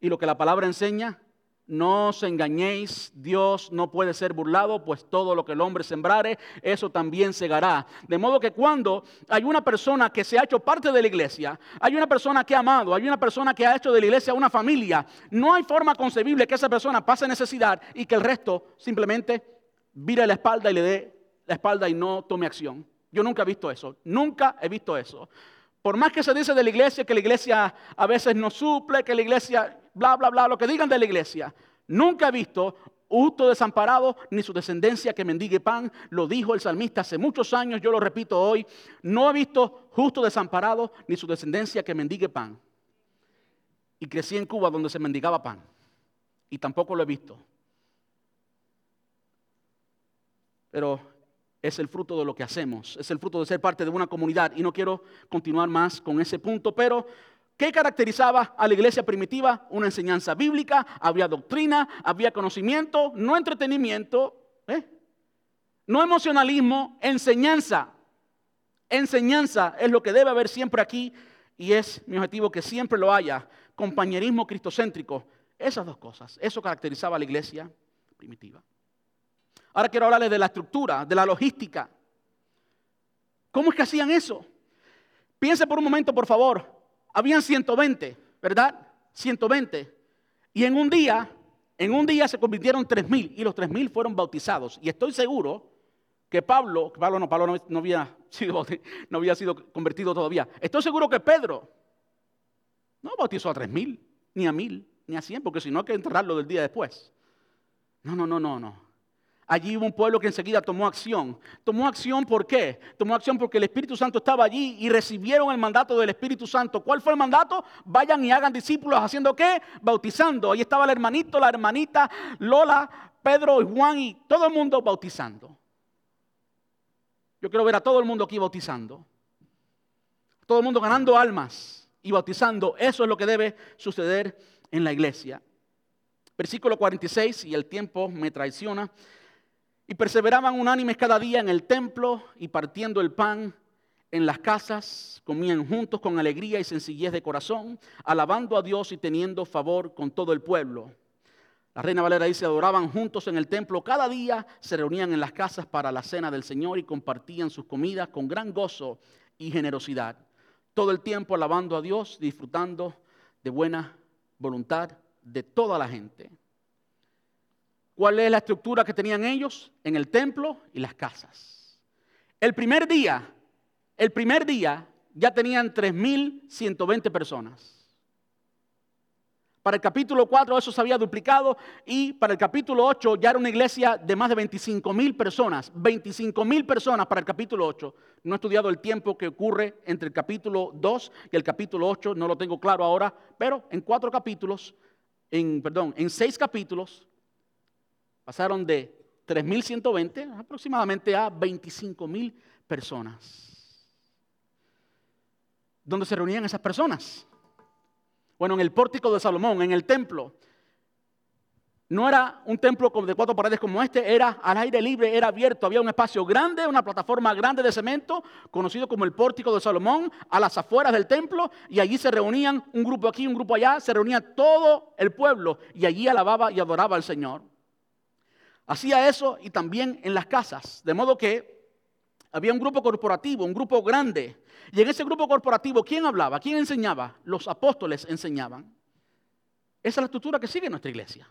Y lo que la palabra enseña no os engañéis, Dios no puede ser burlado, pues todo lo que el hombre sembrare, eso también segará. De modo que cuando hay una persona que se ha hecho parte de la iglesia, hay una persona que ha amado, hay una persona que ha hecho de la iglesia una familia, no hay forma concebible que esa persona pase necesidad y que el resto simplemente vire la espalda y le dé la espalda y no tome acción. Yo nunca he visto eso, nunca he visto eso. Por más que se dice de la iglesia que la iglesia a veces no suple, que la iglesia, bla, bla, bla, lo que digan de la iglesia, nunca he visto justo desamparado ni su descendencia que mendigue pan. Lo dijo el salmista hace muchos años, yo lo repito hoy. No he visto justo desamparado ni su descendencia que mendigue pan. Y crecí en Cuba donde se mendigaba pan. y tampoco lo he visto. Pero es el fruto de lo que hacemos, es el fruto de ser parte de una comunidad. Y no quiero continuar más con ese punto, pero ¿qué caracterizaba a la iglesia primitiva? Una enseñanza bíblica, había doctrina, había conocimiento, no entretenimiento, ¿eh? no emocionalismo, enseñanza. Enseñanza es lo que debe haber siempre aquí y es mi objetivo que siempre lo haya. Compañerismo cristocéntrico. Esas dos cosas. Eso caracterizaba a la iglesia primitiva. Ahora quiero hablarles de la estructura, de la logística. ¿Cómo es que hacían eso? Piense por un momento, por favor. Habían 120, ¿verdad? 120. Y en un día, en un día se convirtieron 3.000 y los 3.000 fueron bautizados. Y estoy seguro que Pablo, Pablo no, Pablo no, había sido, no había sido convertido todavía. Estoy seguro que Pedro no bautizó a 3.000, ni a 1.000, ni a 100, porque si no hay que enterrarlo del día después. No, no, no, no, no. Allí hubo un pueblo que enseguida tomó acción. Tomó acción ¿por qué? Tomó acción porque el Espíritu Santo estaba allí y recibieron el mandato del Espíritu Santo. ¿Cuál fue el mandato? Vayan y hagan discípulos haciendo qué? Bautizando. Ahí estaba el hermanito, la hermanita, Lola, Pedro y Juan y todo el mundo bautizando. Yo quiero ver a todo el mundo aquí bautizando. Todo el mundo ganando almas y bautizando. Eso es lo que debe suceder en la iglesia. Versículo 46, y el tiempo me traiciona. Y perseveraban unánimes cada día en el templo y partiendo el pan en las casas, comían juntos con alegría y sencillez de corazón, alabando a Dios y teniendo favor con todo el pueblo. La reina Valera dice, adoraban juntos en el templo cada día, se reunían en las casas para la cena del Señor y compartían sus comidas con gran gozo y generosidad. Todo el tiempo alabando a Dios, disfrutando de buena voluntad de toda la gente. ¿Cuál es la estructura que tenían ellos? En el templo y las casas. El primer día, el primer día ya tenían 3.120 personas. Para el capítulo 4 eso se había duplicado y para el capítulo 8 ya era una iglesia de más de 25 mil personas. 25 mil personas para el capítulo 8. No he estudiado el tiempo que ocurre entre el capítulo 2 y el capítulo 8, no lo tengo claro ahora, pero en cuatro capítulos, en, perdón, en seis capítulos, Pasaron de 3.120 aproximadamente a 25.000 personas. ¿Dónde se reunían esas personas? Bueno, en el pórtico de Salomón, en el templo. No era un templo de cuatro paredes como este, era al aire libre, era abierto. Había un espacio grande, una plataforma grande de cemento, conocido como el pórtico de Salomón, a las afueras del templo, y allí se reunían un grupo aquí, un grupo allá, se reunía todo el pueblo, y allí alababa y adoraba al Señor. Hacía eso y también en las casas, de modo que había un grupo corporativo, un grupo grande. Y en ese grupo corporativo, ¿quién hablaba? ¿Quién enseñaba? Los apóstoles enseñaban. Esa es la estructura que sigue nuestra iglesia.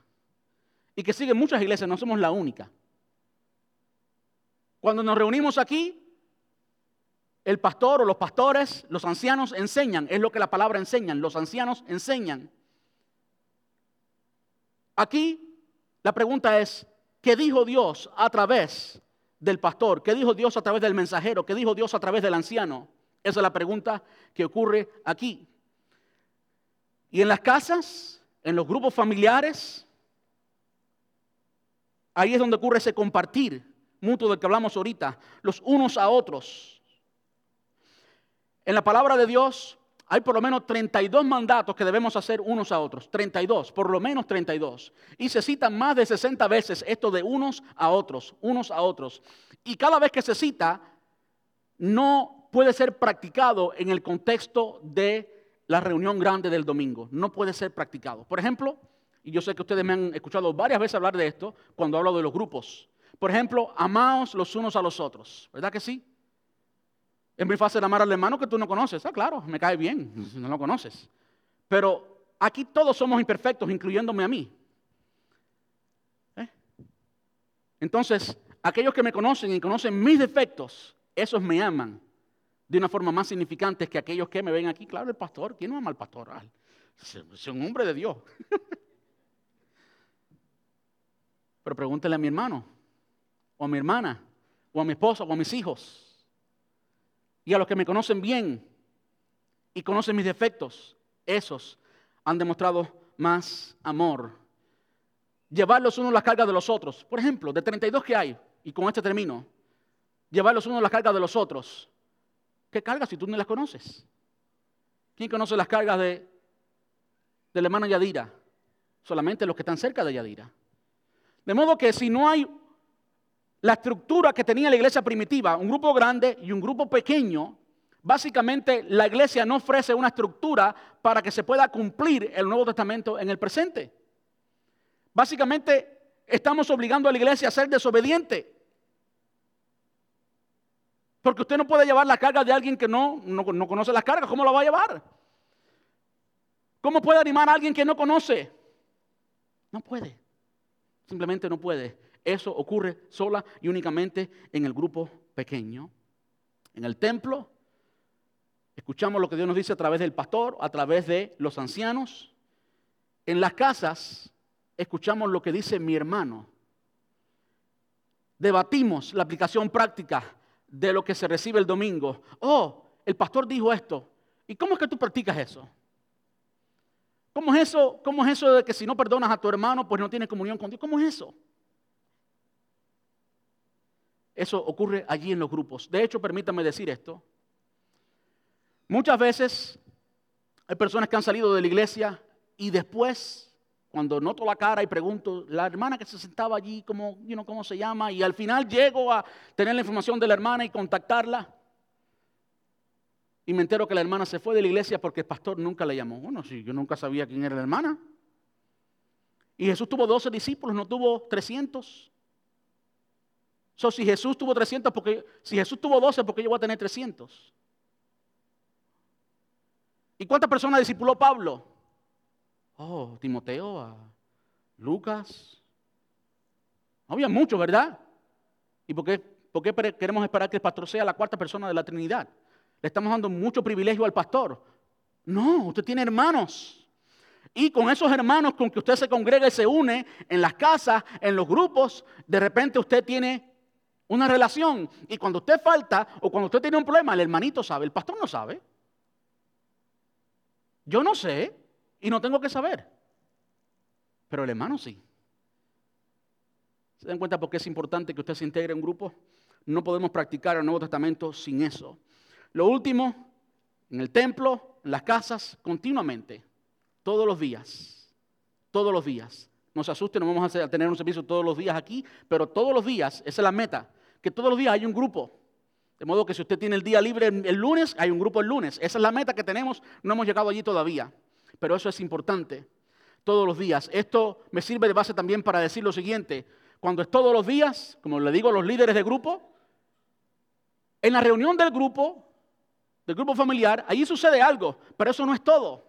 Y que sigue muchas iglesias, no somos la única. Cuando nos reunimos aquí, el pastor o los pastores, los ancianos enseñan, es lo que la palabra enseñan, los ancianos enseñan. Aquí la pregunta es, ¿Qué dijo Dios a través del pastor? ¿Qué dijo Dios a través del mensajero? ¿Qué dijo Dios a través del anciano? Esa es la pregunta que ocurre aquí. Y en las casas, en los grupos familiares, ahí es donde ocurre ese compartir mutuo del que hablamos ahorita, los unos a otros. En la palabra de Dios hay por lo menos 32 mandatos que debemos hacer unos a otros. 32, por lo menos 32. Y se citan más de 60 veces esto de unos a otros, unos a otros. Y cada vez que se cita, no puede ser practicado en el contexto de la reunión grande del domingo. No puede ser practicado. Por ejemplo, y yo sé que ustedes me han escuchado varias veces hablar de esto cuando hablo de los grupos. Por ejemplo, amaos los unos a los otros. ¿Verdad que sí? Es muy fácil amar al hermano que tú no conoces. Ah, claro, me cae bien, no lo conoces. Pero aquí todos somos imperfectos, incluyéndome a mí. ¿Eh? Entonces, aquellos que me conocen y conocen mis defectos, esos me aman de una forma más significante que aquellos que me ven aquí. Claro, el pastor, ¿quién no ama al pastor? es un hombre de Dios. Pero pregúntele a mi hermano, o a mi hermana, o a mi esposa, o a mis hijos y a los que me conocen bien y conocen mis defectos, esos han demostrado más amor llevar los unos las cargas de los otros. Por ejemplo, de 32 que hay, y con este termino, llevar los unos las cargas de los otros. ¿Qué cargas si tú no las conoces? ¿Quién conoce las cargas de, de la hermana Yadira? Solamente los que están cerca de Yadira. De modo que si no hay la estructura que tenía la iglesia primitiva, un grupo grande y un grupo pequeño, básicamente la iglesia no ofrece una estructura para que se pueda cumplir el Nuevo Testamento en el presente. Básicamente estamos obligando a la iglesia a ser desobediente. Porque usted no puede llevar la carga de alguien que no, no, conoce las cargas. ¿Cómo la va a llevar? ¿Cómo puede animar a alguien que no conoce? No puede. Simplemente no puede. Eso ocurre sola y únicamente en el grupo pequeño. En el templo, escuchamos lo que Dios nos dice a través del pastor, a través de los ancianos. En las casas, escuchamos lo que dice mi hermano. Debatimos la aplicación práctica de lo que se recibe el domingo. Oh, el pastor dijo esto. ¿Y cómo es que tú practicas eso? ¿Cómo es eso? ¿Cómo es eso de que si no perdonas a tu hermano, pues no tienes comunión con Dios? ¿Cómo es eso? Eso ocurre allí en los grupos. De hecho, permítame decir esto. Muchas veces hay personas que han salido de la iglesia y después, cuando noto la cara y pregunto, la hermana que se sentaba allí, ¿cómo, ¿cómo se llama? Y al final llego a tener la información de la hermana y contactarla. Y me entero que la hermana se fue de la iglesia porque el pastor nunca le llamó. Bueno, sí, yo nunca sabía quién era la hermana. Y Jesús tuvo 12 discípulos, no tuvo 300. So, si Jesús tuvo 300, porque, si Jesús tuvo 12, ¿por qué yo voy a tener 300? ¿Y cuántas personas discipuló Pablo? Oh, Timoteo, Lucas. había muchos, ¿verdad? ¿Y por qué, por qué queremos esperar que el pastor sea la cuarta persona de la Trinidad? Le estamos dando mucho privilegio al pastor. No, usted tiene hermanos. Y con esos hermanos con que usted se congrega y se une en las casas, en los grupos, de repente usted tiene una relación. Y cuando usted falta o cuando usted tiene un problema, el hermanito sabe, el pastor no sabe. Yo no sé y no tengo que saber. Pero el hermano sí. ¿Se dan cuenta por qué es importante que usted se integre en grupo? No podemos practicar el Nuevo Testamento sin eso. Lo último, en el templo, en las casas, continuamente, todos los días, todos los días. No se asuste, no vamos a tener un servicio todos los días aquí, pero todos los días, esa es la meta, que todos los días hay un grupo. De modo que si usted tiene el día libre el lunes, hay un grupo el lunes. Esa es la meta que tenemos, no hemos llegado allí todavía, pero eso es importante, todos los días. Esto me sirve de base también para decir lo siguiente, cuando es todos los días, como le digo a los líderes de grupo, en la reunión del grupo, del grupo familiar, allí sucede algo, pero eso no es todo.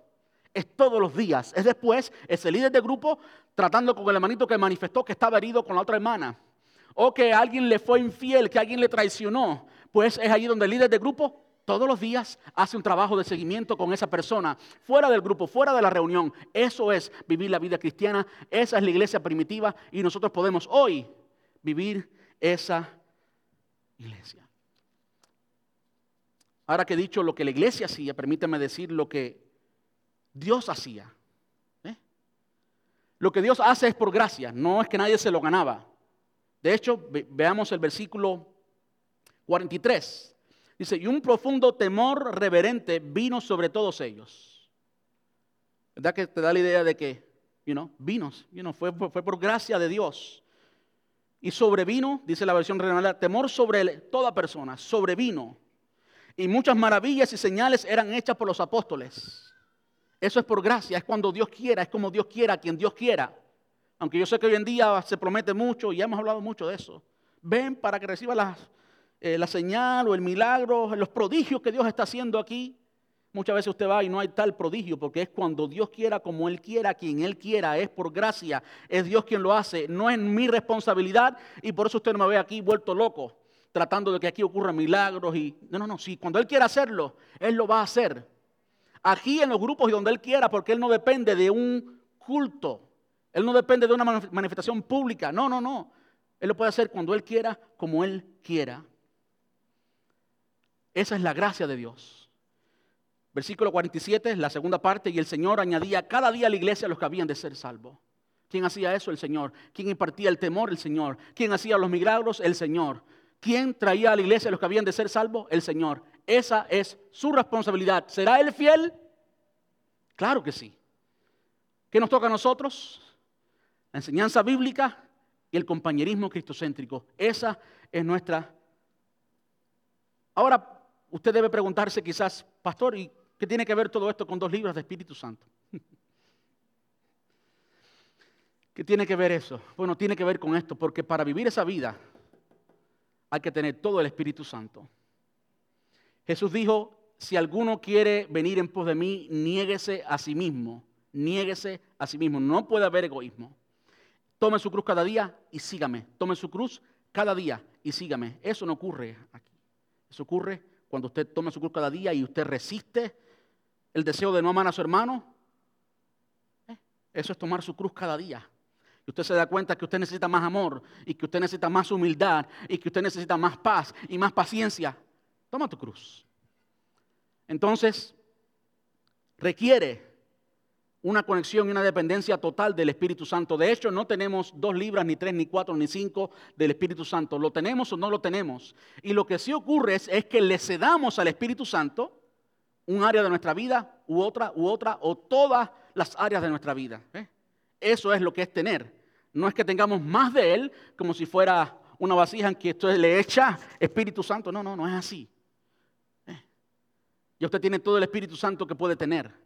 Es todos los días. Es después ese líder de grupo tratando con el hermanito que manifestó que estaba herido con la otra hermana. O que alguien le fue infiel, que alguien le traicionó. Pues es allí donde el líder de grupo todos los días hace un trabajo de seguimiento con esa persona, fuera del grupo, fuera de la reunión. Eso es vivir la vida cristiana, esa es la iglesia primitiva y nosotros podemos hoy vivir esa iglesia. Ahora que he dicho lo que la iglesia hacía, permíteme decir lo que Dios hacía. ¿eh? Lo que Dios hace es por gracia, no es que nadie se lo ganaba. De hecho, veamos el versículo 43. Dice, y un profundo temor reverente vino sobre todos ellos. ¿Verdad que te da la idea de que, you know, vino, fue, fue, por gracia de Dios. Y sobrevino, dice la versión real, temor sobre toda persona, sobrevino y muchas maravillas y señales eran hechas por los apóstoles. Eso es por gracia, es cuando Dios quiera, es como Dios quiera, quien Dios quiera. Aunque yo sé que hoy en día se promete mucho y hemos hablado mucho de eso. Ven para que reciba la, eh, la señal o el milagro, los prodigios que Dios está haciendo aquí. Muchas veces usted va y no hay tal prodigio porque es cuando Dios quiera, como Él quiera, quien Él quiera, es por gracia, es Dios quien lo hace, no es mi responsabilidad y por eso usted no me ve aquí vuelto loco tratando de que aquí ocurran milagros y no, no, no, sí, cuando Él quiera hacerlo, Él lo va a hacer. Aquí en los grupos y donde Él quiera, porque Él no depende de un culto, Él no depende de una manifestación pública, no, no, no. Él lo puede hacer cuando Él quiera, como Él quiera. Esa es la gracia de Dios. Versículo 47, la segunda parte, y el Señor añadía cada día a la iglesia a los que habían de ser salvos. ¿Quién hacía eso? El Señor. ¿Quién impartía el temor? El Señor. ¿Quién hacía los milagros? El Señor. ¿Quién traía a la iglesia a los que habían de ser salvos? El Señor. Esa es su responsabilidad. ¿Será Él fiel? Claro que sí. ¿Qué nos toca a nosotros? La enseñanza bíblica y el compañerismo cristocéntrico. Esa es nuestra... Ahora, usted debe preguntarse quizás, pastor, ¿y qué tiene que ver todo esto con dos libros de Espíritu Santo? ¿Qué tiene que ver eso? Bueno, tiene que ver con esto, porque para vivir esa vida hay que tener todo el Espíritu Santo. Jesús dijo, si alguno quiere venir en pos de mí, niéguese a sí mismo, niéguese a sí mismo. No puede haber egoísmo. Tome su cruz cada día y sígame. Tome su cruz cada día y sígame. Eso no ocurre aquí. Eso ocurre cuando usted toma su cruz cada día y usted resiste el deseo de no amar a su hermano. Eso es tomar su cruz cada día. Y usted se da cuenta que usted necesita más amor y que usted necesita más humildad y que usted necesita más paz y más paciencia. Toma tu cruz. Entonces, requiere una conexión y una dependencia total del Espíritu Santo. De hecho, no tenemos dos libras, ni tres, ni cuatro, ni cinco del Espíritu Santo. ¿Lo tenemos o no lo tenemos? Y lo que sí ocurre es, que le cedamos al Espíritu Santo un área de nuestra vida, u otra, u otra, o todas las áreas de nuestra vida. ¿eh? Eso es lo que es tener. No es que tengamos más de Él como si fuera una vasija en que esto le echa Espíritu Santo. No, no, no es así. ¿eh? Y usted tiene todo el Espíritu Santo que puede tener.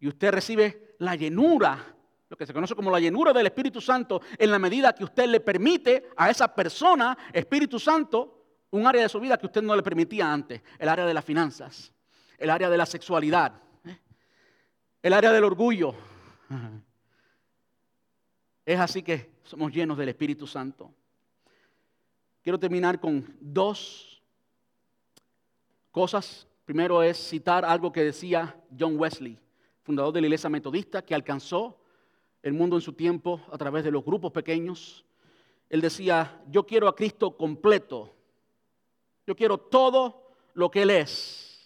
Y usted recibe la llenura, lo que se conoce como la llenura del Espíritu Santo, en la medida que usted le permite a esa persona, Espíritu Santo, un área de su vida que usted no le permitía antes, el área de las finanzas, el área de la sexualidad, ¿eh? el área del orgullo. Es así que somos llenos del Espíritu Santo. Quiero terminar con dos cosas. Primero es citar algo que decía John Wesley, fundador de la iglesia metodista, que alcanzó el mundo en su tiempo a través de los grupos pequeños. Él decía, yo quiero a Cristo completo. Yo quiero todo lo que Él es.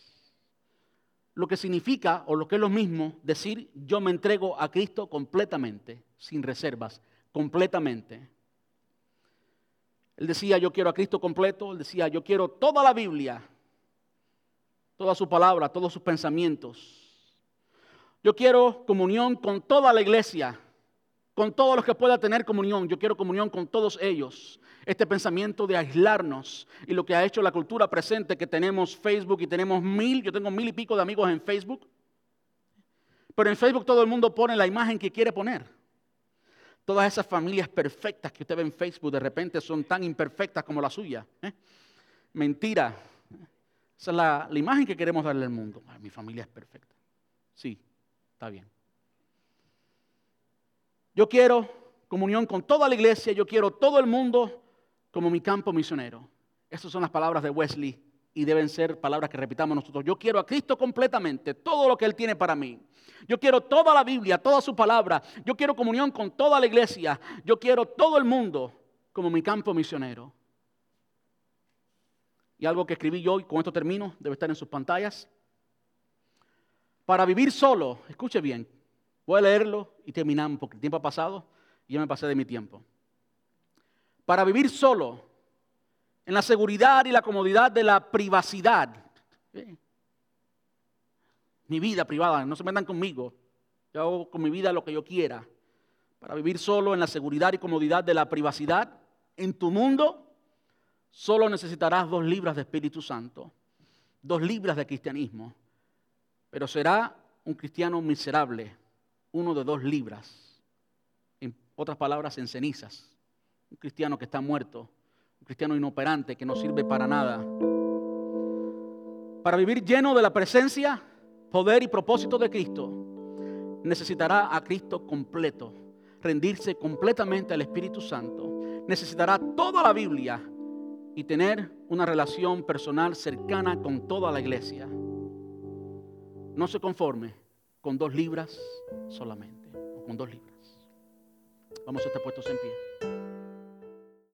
Lo que significa, o lo que es lo mismo, decir, yo me entrego a Cristo completamente sin reservas, completamente. Él decía, yo quiero a Cristo completo, él decía, yo quiero toda la Biblia, toda su palabra, todos sus pensamientos. Yo quiero comunión con toda la iglesia, con todos los que pueda tener comunión. Yo quiero comunión con todos ellos. Este pensamiento de aislarnos y lo que ha hecho la cultura presente, que tenemos Facebook y tenemos mil, yo tengo mil y pico de amigos en Facebook, pero en Facebook todo el mundo pone la imagen que quiere poner. Todas esas familias perfectas que usted ve en Facebook de repente son tan imperfectas como la suya. ¿eh? Mentira. Esa es la, imagen que queremos darle al mundo. mi familia es perfecta. Sí, está bien. Yo quiero comunión con toda la iglesia, yo quiero todo el mundo como mi campo misionero. Esas son las palabras de Wesley y deben ser palabras que repitamos nosotros. Yo quiero a Cristo completamente, todo lo que Él tiene para mí. Yo quiero toda la Biblia, toda su palabra. Yo quiero comunión con toda la iglesia. Yo quiero todo el mundo como mi campo misionero. Y algo que escribí yo y con esto termino, debe estar en sus pantallas. Para vivir solo, escuche bien, voy a leerlo y terminamos porque el tiempo ha pasado y ya me pasé de mi tiempo. Para vivir solo, en la seguridad y la comodidad de la privacidad mi vida privada, no se metan conmigo. Yo hago con mi vida lo que yo quiera. Para vivir solo en la seguridad y comodidad de la privacidad en tu mundo, solo necesitarás dos libras de Espíritu Santo, dos libras de cristianismo. Pero será un cristiano miserable, uno de dos libras. En otras palabras, en cenizas. Un cristiano que está muerto, un cristiano inoperante que no sirve para nada. Para vivir lleno de la presencia poder y propósito de Cristo, necesitará a Cristo completo, rendirse completamente al Espíritu Santo, necesitará toda la Biblia y tener una relación personal cercana con toda la iglesia. No se conforme con dos libras solamente, o con dos libras. Vamos a estar puestos en pie.